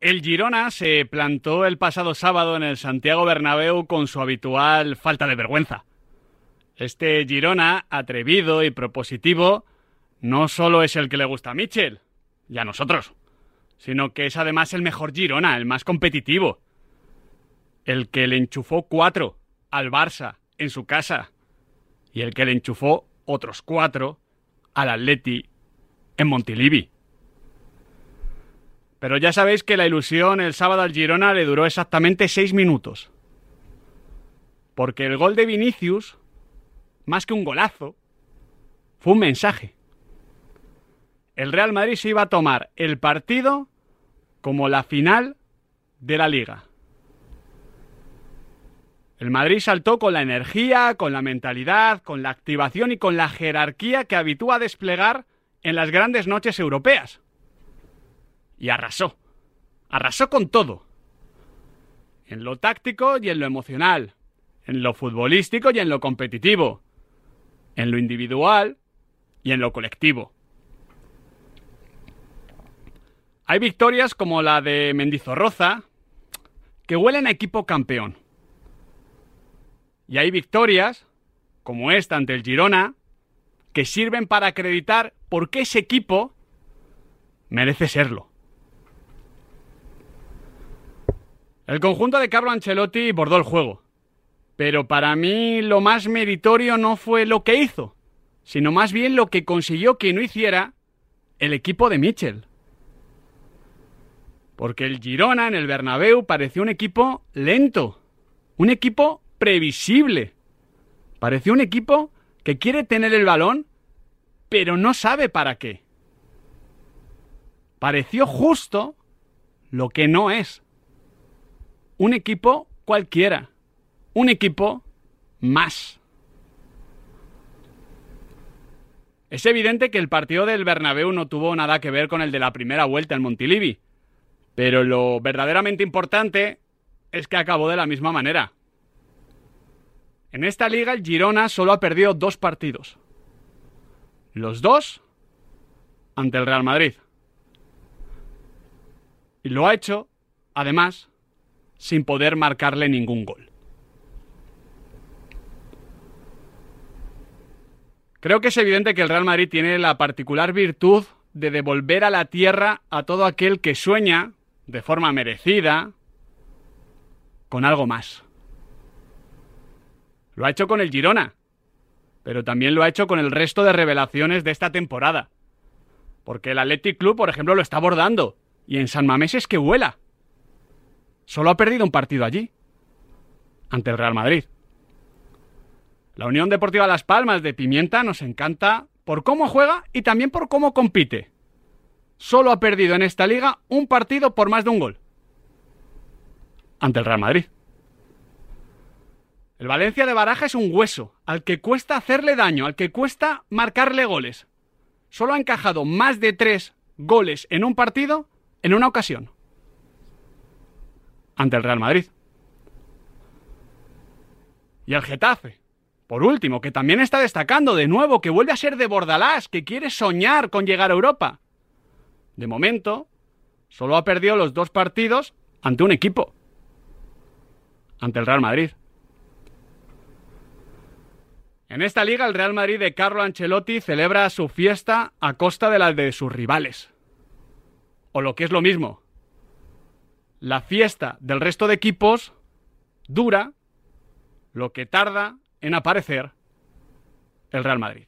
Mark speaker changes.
Speaker 1: El Girona se plantó el pasado sábado en el Santiago Bernabéu con su habitual falta de vergüenza. Este Girona, atrevido y propositivo, no solo es el que le gusta a Michel y a nosotros, sino que es además el mejor Girona, el más competitivo. El que le enchufó cuatro al Barça en su casa y el que le enchufó otros cuatro al Atleti en Montilivi. Pero ya sabéis que la ilusión el sábado al Girona le duró exactamente seis minutos. Porque el gol de Vinicius, más que un golazo, fue un mensaje. El Real Madrid se iba a tomar el partido como la final de la liga. El Madrid saltó con la energía, con la mentalidad, con la activación y con la jerarquía que habitúa a desplegar en las grandes noches europeas y arrasó. Arrasó con todo. En lo táctico y en lo emocional. En lo futbolístico y en lo competitivo. En lo individual y en lo colectivo. Hay victorias como la de Mendizorroza que huelen a equipo campeón. Y hay victorias, como esta ante el Girona, que sirven para acreditar por qué ese equipo merece serlo. El conjunto de Carlo Ancelotti bordó el juego. Pero para mí lo más meritorio no fue lo que hizo, sino más bien lo que consiguió que no hiciera el equipo de Mitchell. Porque el Girona en el Bernabéu pareció un equipo lento, un equipo previsible. Pareció un equipo que quiere tener el balón, pero no sabe para qué. Pareció justo lo que no es un equipo cualquiera, un equipo más. Es evidente que el partido del Bernabéu no tuvo nada que ver con el de la primera vuelta en Montilivi, pero lo verdaderamente importante es que acabó de la misma manera. En esta liga el Girona solo ha perdido dos partidos. Los dos ante el Real Madrid. Y lo ha hecho, además, sin poder marcarle ningún gol. Creo que es evidente que el Real Madrid tiene la particular virtud de devolver a la tierra a todo aquel que sueña, de forma merecida, con algo más. Lo ha hecho con el Girona, pero también lo ha hecho con el resto de revelaciones de esta temporada. Porque el Athletic Club, por ejemplo, lo está abordando, y en San Mamés es que vuela. Solo ha perdido un partido allí, ante el Real Madrid. La Unión Deportiva Las Palmas de Pimienta nos encanta por cómo juega y también por cómo compite. Solo ha perdido en esta liga un partido por más de un gol. Ante el Real Madrid. El Valencia de Baraja es un hueso, al que cuesta hacerle daño, al que cuesta marcarle goles. Solo ha encajado más de tres goles en un partido en una ocasión ante el Real Madrid. Y el Getafe, por último, que también está destacando de nuevo, que vuelve a ser de Bordalás, que quiere soñar con llegar a Europa. De momento, solo ha perdido los dos partidos ante un equipo, ante el Real Madrid. En esta liga, el Real Madrid de Carlo Ancelotti celebra su fiesta a costa de la de sus rivales. O lo que es lo mismo, la fiesta del resto de equipos dura lo que tarda en aparecer el Real Madrid.